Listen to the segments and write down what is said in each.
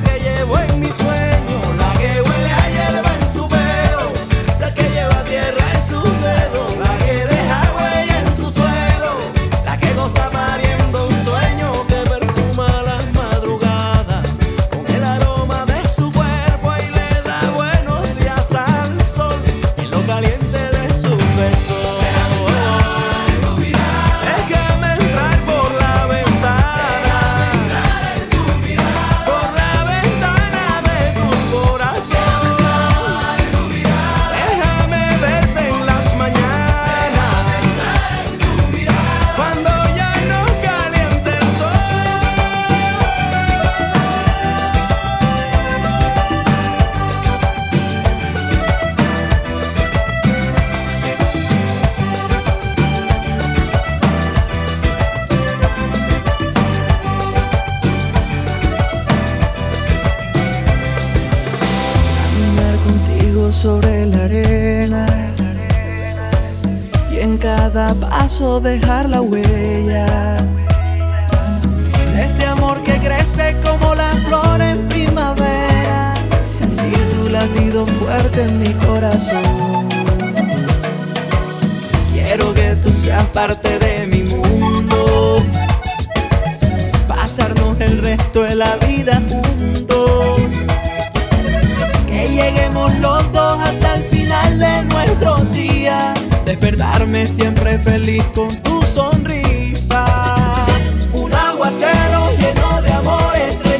que llevo en mi sueño, la que huele a hierba en su dejar la huella. Este amor que crece como la flor en primavera. Sentir tu latido fuerte en mi corazón. Quiero que tú seas parte de mi mundo. Pasarnos el resto de la vida juntos. Que lleguemos los dos hasta el final de nuestros días despertarme siempre feliz con tu sonrisa. Un aguacero lleno de amor, estrellas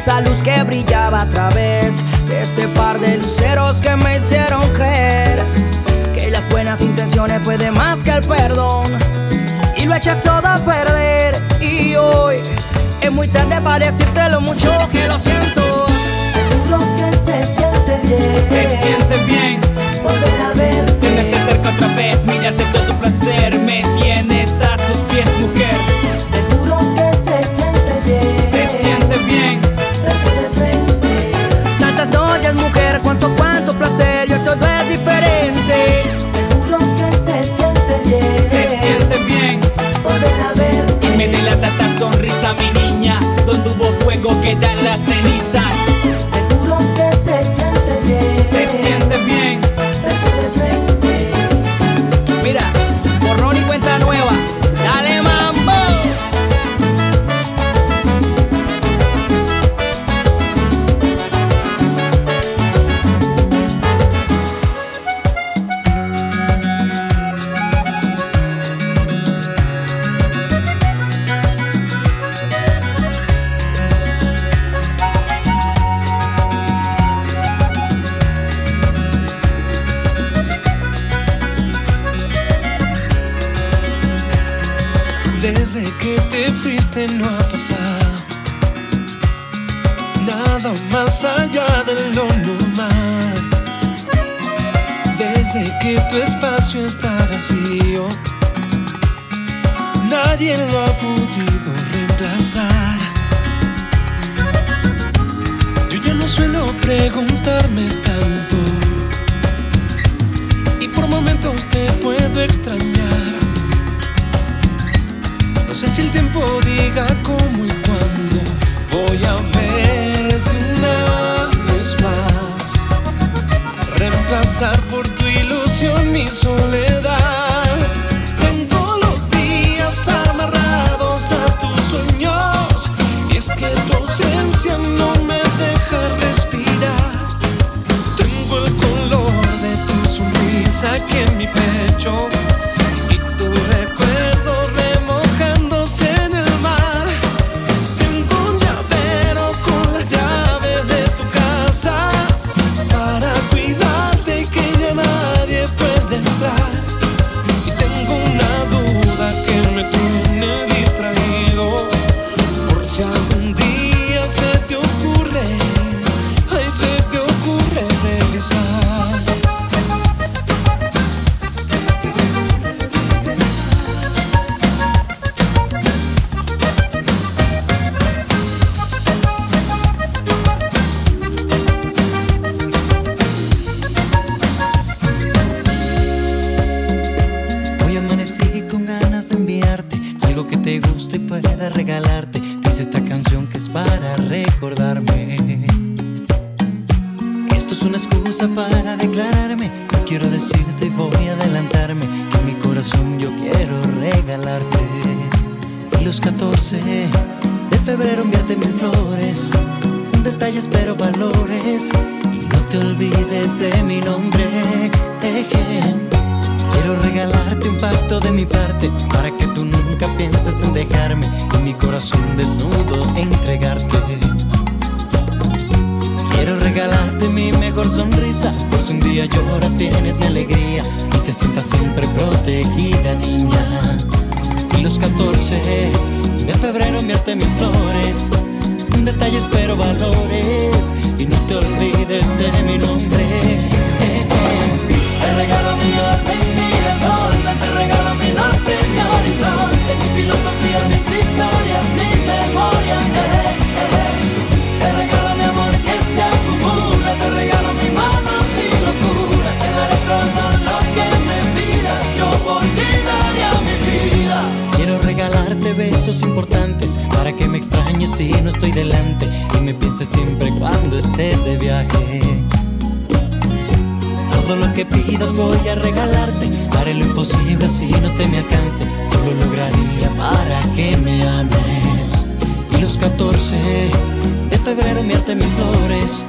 esa luz que brillaba a través de ese par de luceros que me hicieron creer que las buenas intenciones pueden más que el perdón y lo eché todo a perder y hoy es muy tarde para decirte lo mucho que lo siento. Seguro que se siente bien. Se siente bien. Volver a verte. Tenerte cerca otra vez, mirarte todo placer, me tienes a tus pies, mujer. Seguro que se siente bien. Se siente bien eres mujer, cuánto, cuánto placer, yo todo es diferente. Te juro que se siente bien. Se siente bien. Volver a. Y me delata esta sonrisa, mi niña, donde hubo fuego quedan las cenizas. Te juro que se siente bien. Se siente bien. de febrero enviarte mil flores. Un detalle espero valores y no te olvides de mi nombre. Quiero regalarte un pacto de mi parte para que tú nunca pienses en dejarme y mi corazón desnudo entregarte. Quiero regalarte mi mejor sonrisa, por si un día lloras tienes mi alegría y te sientas siempre protegida niña. Y los 14 de febrero enviarte mis flores, detalles pero valores y no te olvides de mi nombre. Te regalo mi orden, mi desorden, te regalo mi norte, mi horizonte, mi filosofía, mis historias, mi memoria. Te regalarte besos importantes para que me extrañes si no estoy delante y me pienses siempre cuando estés de viaje. Todo lo que pidas voy a regalarte. Haré lo imposible si no esté mi alcance. Yo lo lograría para que me ames. Y los 14 de febrero enviarte mis flores.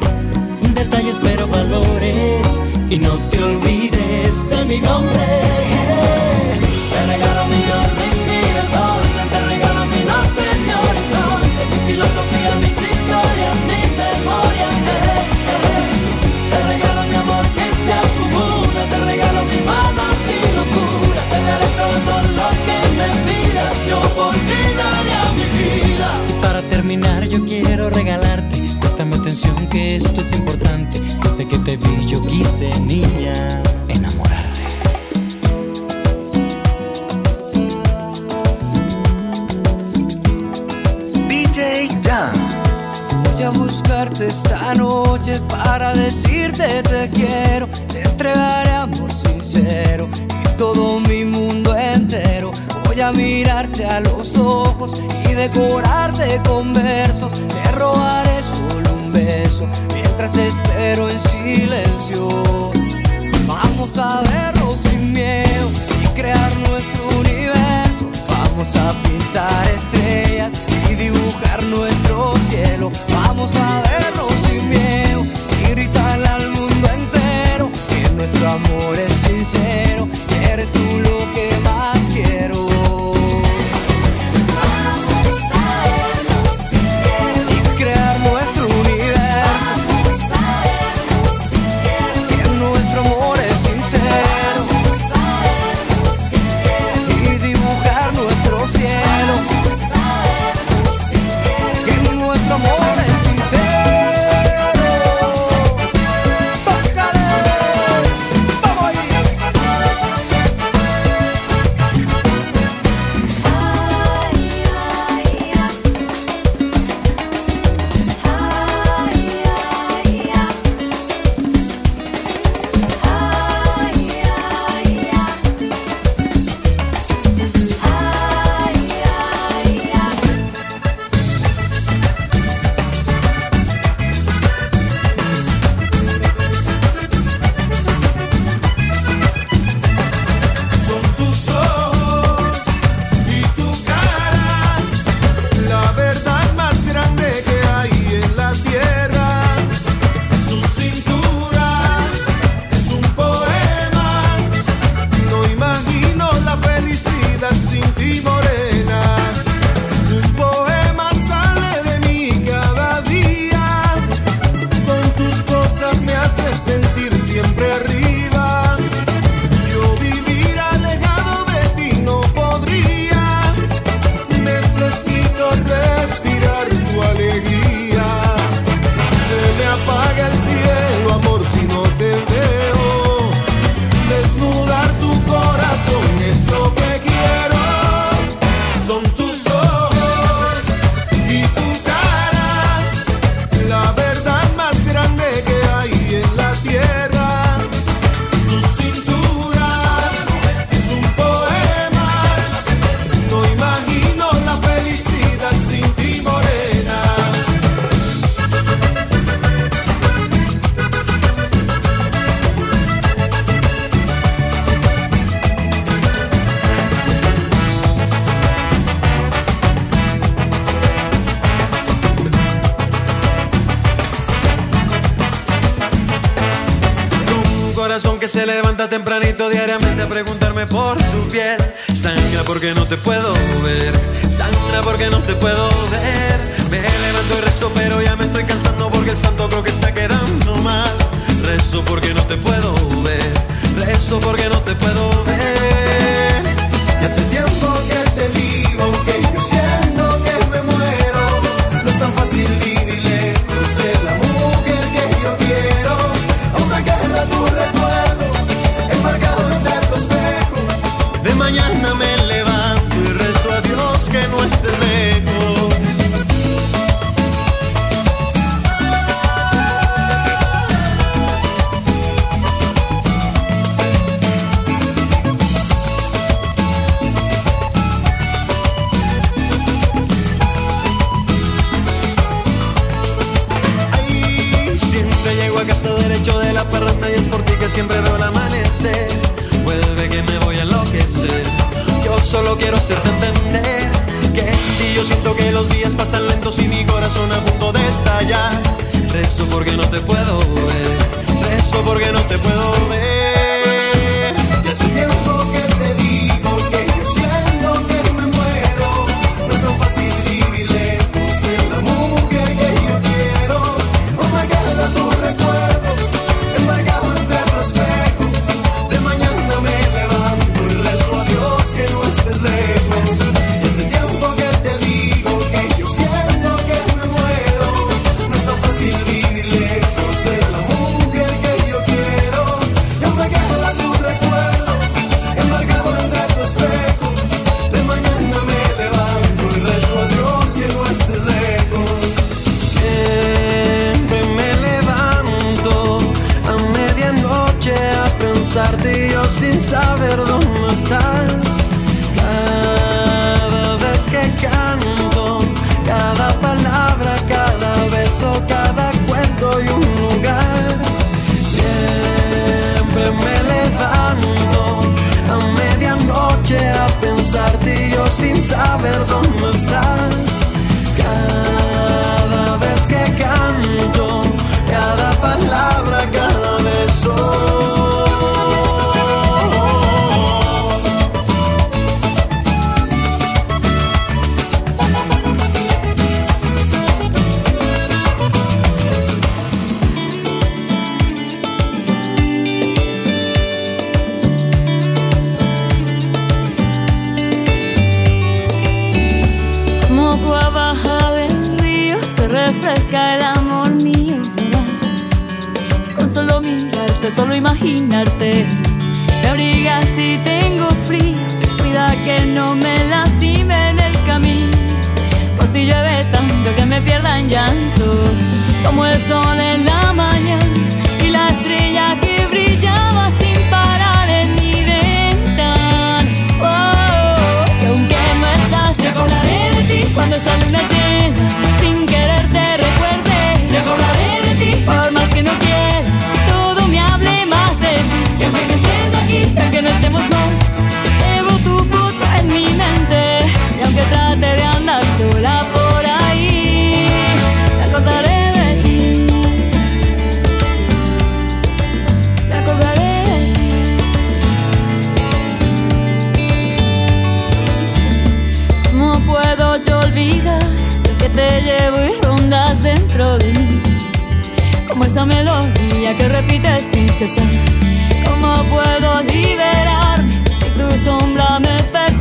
Detalles pero valores. Y no te olvides de mi nombre. Filosofía, mis historias, mi memoria. eh, eh. Te regalo mi amor que se acumula, te regalo mi mano, mi locura, te daré todo lo que me pidas, yo por ti daría mi vida. Y para terminar yo quiero regalarte, préstame atención que esto es importante, desde que te vi yo quise, niña, enamorarte. Voy a buscarte esta noche para decirte te quiero. Te entregaré amor sincero y todo mi mundo entero. Voy a mirarte a los ojos y decorarte con versos. Te robaré solo un beso mientras te espero en silencio. Vamos a verlo sin miedo y crear nuestro universo. Vamos a pintar estrellas dibujar nuestro cielo. Vamos a verlo sin miedo y gritarle al mundo entero que nuestro amor es sincero. y Eres tú lo se levanta temprano. como el sol. esa melodía que repite sin cesar. ¿Cómo puedo liberarme si tu sombra me persigue?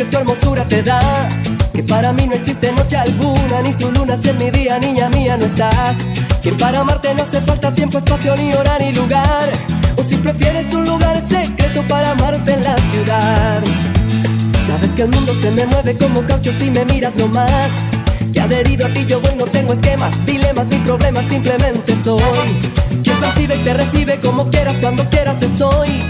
Que tu hermosura te da. Que para mí no existe noche alguna, ni su luna si en mi día, niña mía, no estás. Que para amarte no hace falta tiempo, espacio, ni hora, ni lugar. O si prefieres un lugar secreto para amarte en la ciudad. Sabes que el mundo se me mueve como caucho si me miras nomás. Que adherido a ti yo voy, no tengo esquemas, dilemas ni problemas, simplemente soy. Quien percibe y te recibe como quieras, cuando quieras estoy.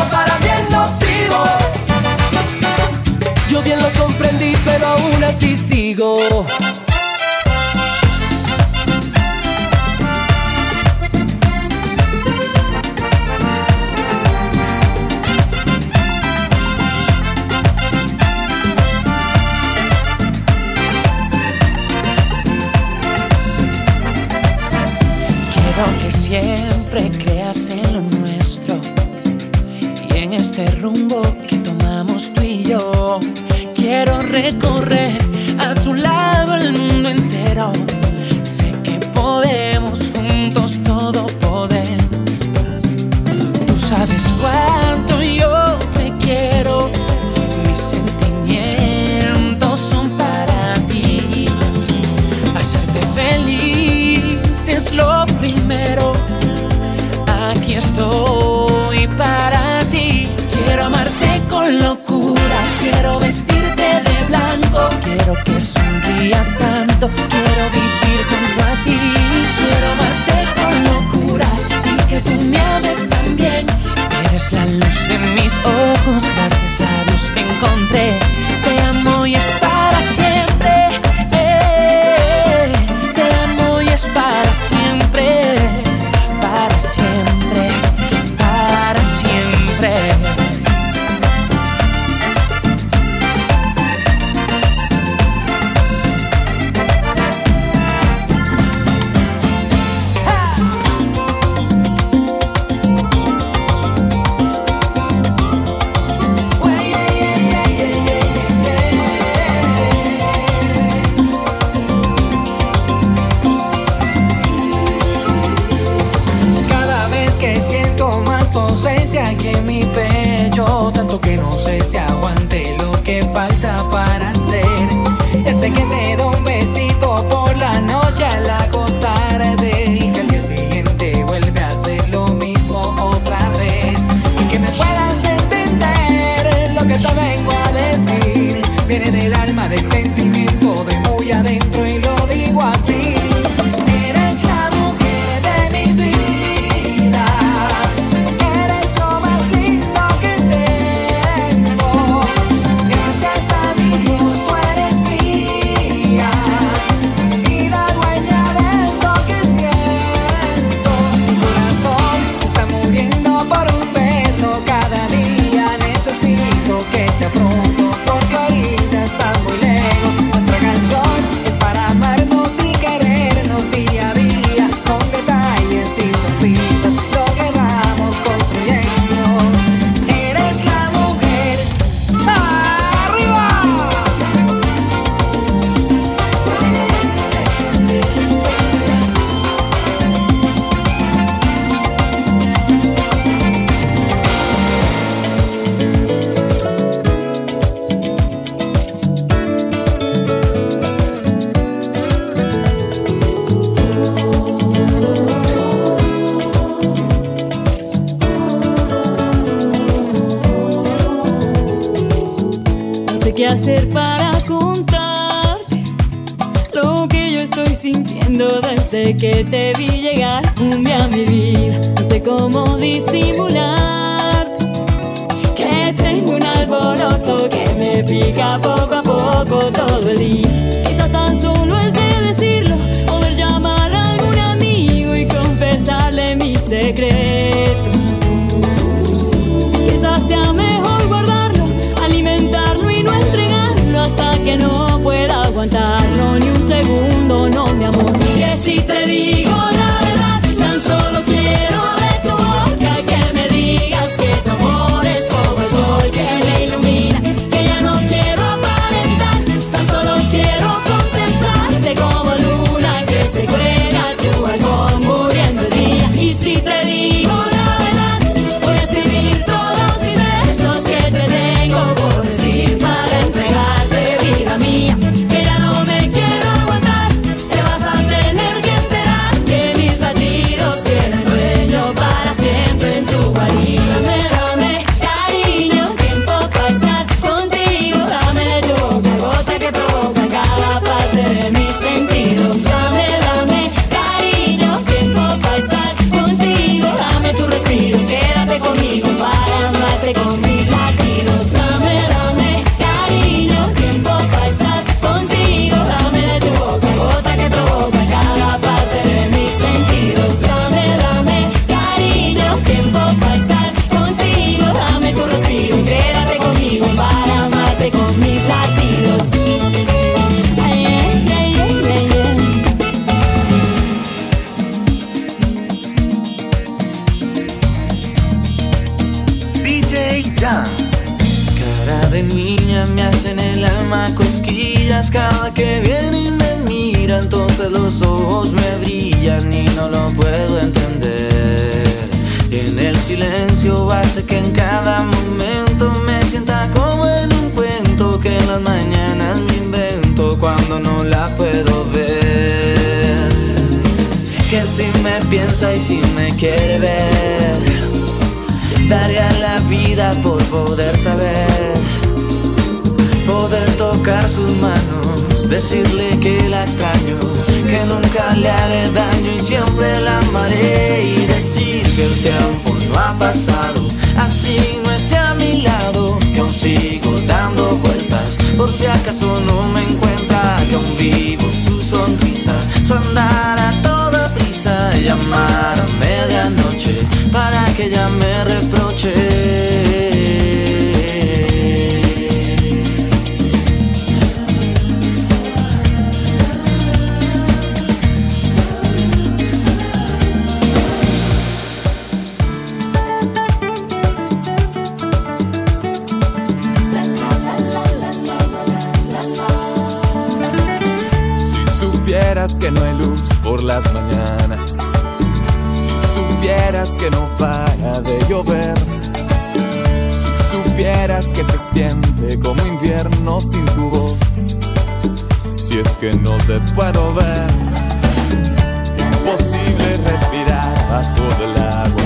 Bien lo comprendí, pero aún así sigo. Siempre creas en lo nuestro y en este rumbo recorrer a tu lado el mundo entero. Sé que podemos juntos todo poder. Tú sabes cuánto yo te quiero. Mis sentimientos son para ti. Hacerte feliz es lo primero. Aquí estoy sonrías tanto. Quiero vivir junto no la puedo ver. Que si me piensa y si me quiere ver. Daría la vida por poder saber, poder tocar sus manos, decirle que la extraño, que nunca le haré daño y siempre la amaré y decir que el tiempo no ha pasado, así no esté a mi lado, que aún sigo dando vueltas, por si acaso no me encuentra, que aún vivo su sonrisa, su andar a toda prisa, llamar a medianoche para que ella me reproche. No hay luz por las mañanas, si supieras que no para de llover, si supieras que se siente como invierno sin tu voz, si es que no te puedo ver, imposible respirar bajo del agua,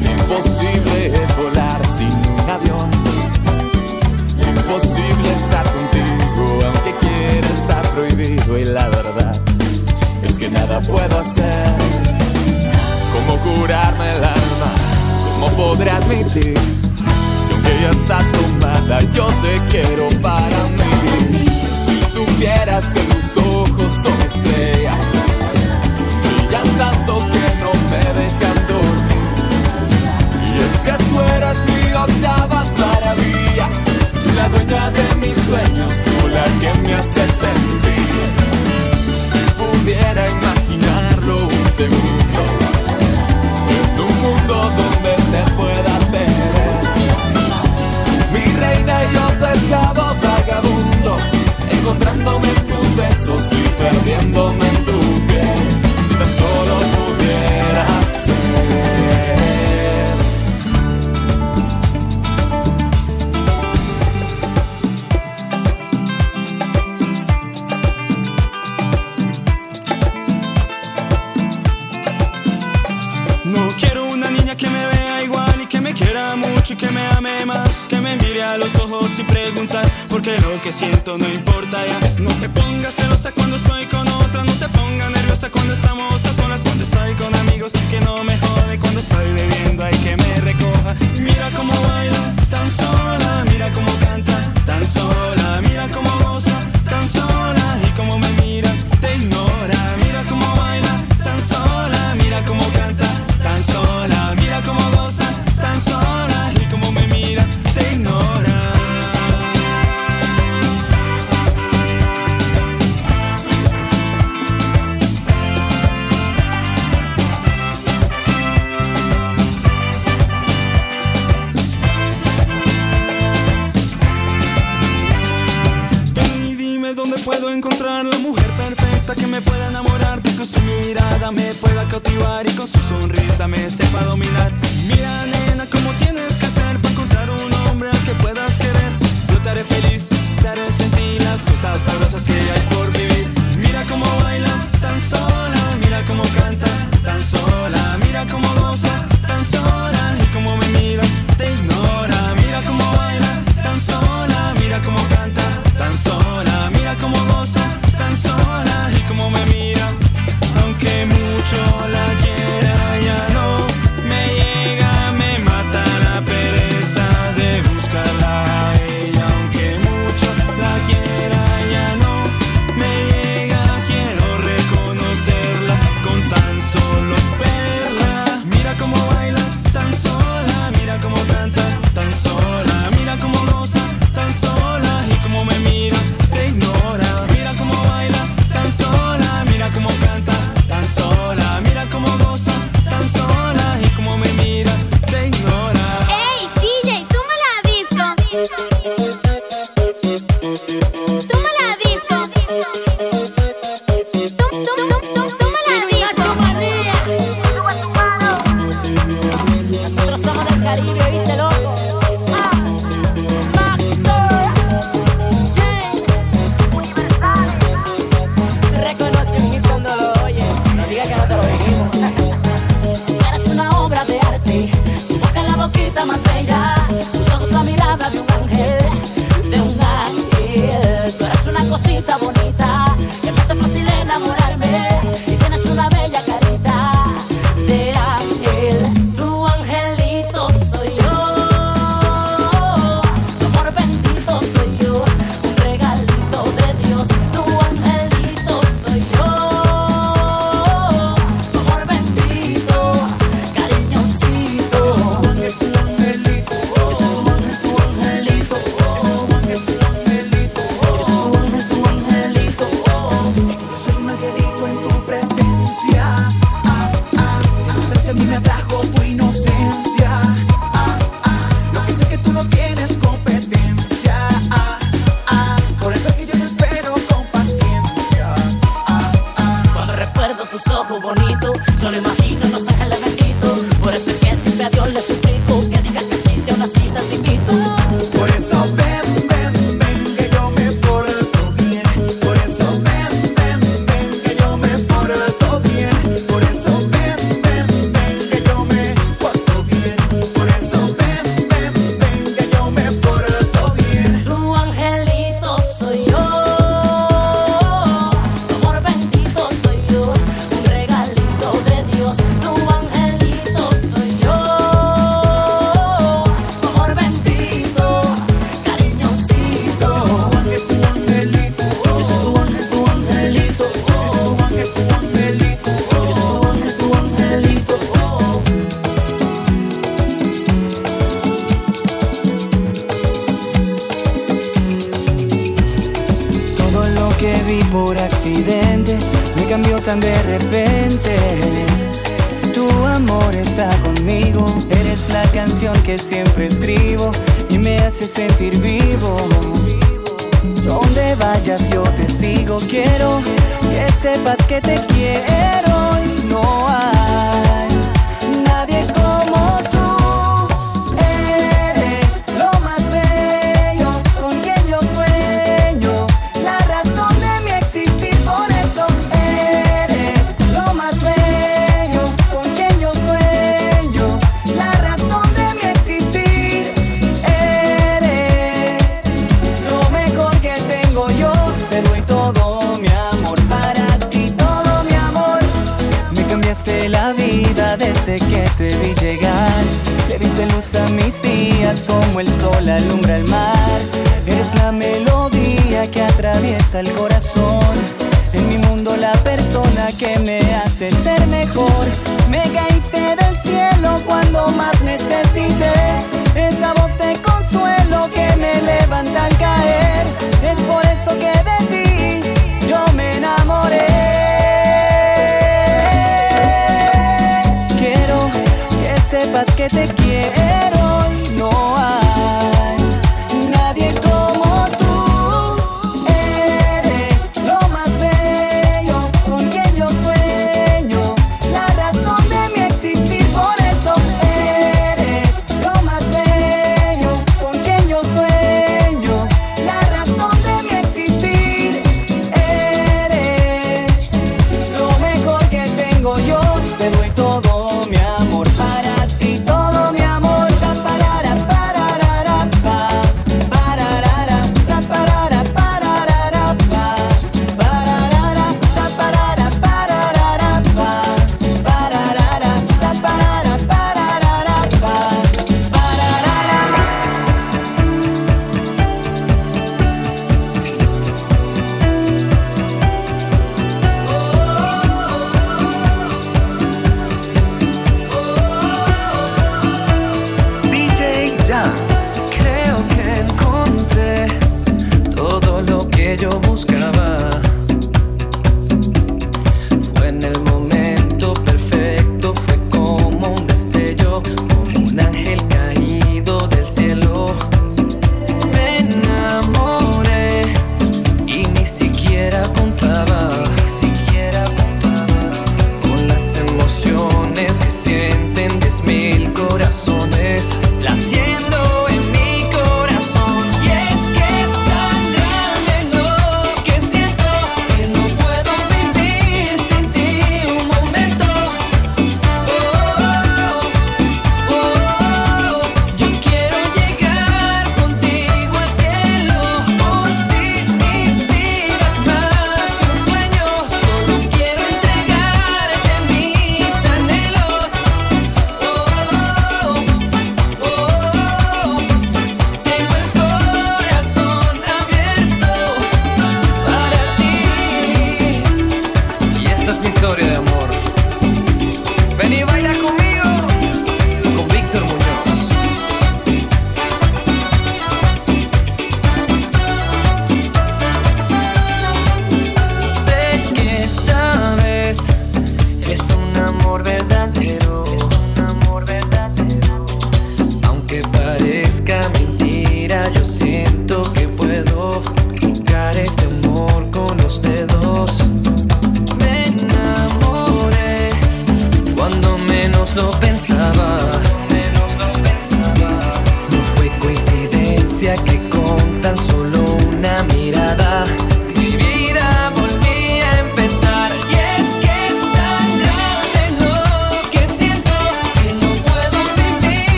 imposible es volar sin un avión. Imposible estar contigo, aunque quiera. estar prohibido y la verdad es que nada puedo hacer. ¿Cómo curarme el alma? ¿Cómo podré admitir que aunque ya estás tomada, yo te quiero para mí? Si supieras que mis ojos son estrellas, brillan tanto que no me dejan dormir. Y es que tú eres mi octava maravilla, la dueña de mis sueños, tú la que me hace sentir. Si pudiera imaginarlo un segundo, en un mundo donde te pueda tener. Mi reina, yo te esclavo vagabundo, encontrándome en tus besos y perdiéndome en tu que me ame más, que me mire a los ojos y preguntar, porque lo que siento no importa ya. No se ponga celosa cuando soy con otra, no se ponga nerviosa cuando estamos a solas, cuando estoy con amigos, que no me jode, cuando estoy bebiendo hay que me recoja. Mira cómo baila, tan sola, mira cómo canta, tan sola, mira cómo goza, tan sola, y cómo me mira, te ignora. Mira cómo baila, tan sola, mira cómo canta tan sola, mira cómo goza, tan sola y como me mira, te ignora. con su mirada me pueda cautivar y con su sonrisa me sepa dominar. Mira, nena, cómo tienes que hacer para encontrar un hombre al que puedas querer. Yo te haré feliz, te haré sentir las cosas sabrosas que hay por vivir. Mira cómo baila tan sola, mira cómo canta tan sola, mira cómo goza tan sola. siempre escribo y me hace sentir vivo. Donde vayas yo te sigo, quiero que sepas que te quiero y no te vi llegar, le diste luz a mis días como el sol alumbra el mar. Eres la melodía que atraviesa el corazón. En mi mundo la persona que me hace ser mejor. Me caíste del cielo cuando más necesité. Esa voz de consuelo que me levanta al caer. Es por eso que de ti yo me enamoré. que te quiero y no hay.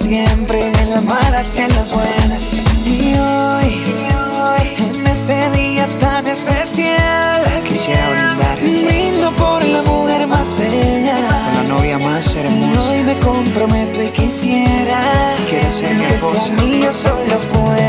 siempre, en las malas y en las buenas. Y hoy, en este día tan especial, quisiera brindar. Brindo por la mujer más bella, por la novia más hermosa. Y hoy me comprometo y quisiera que de ser mi este esposa. Solo fue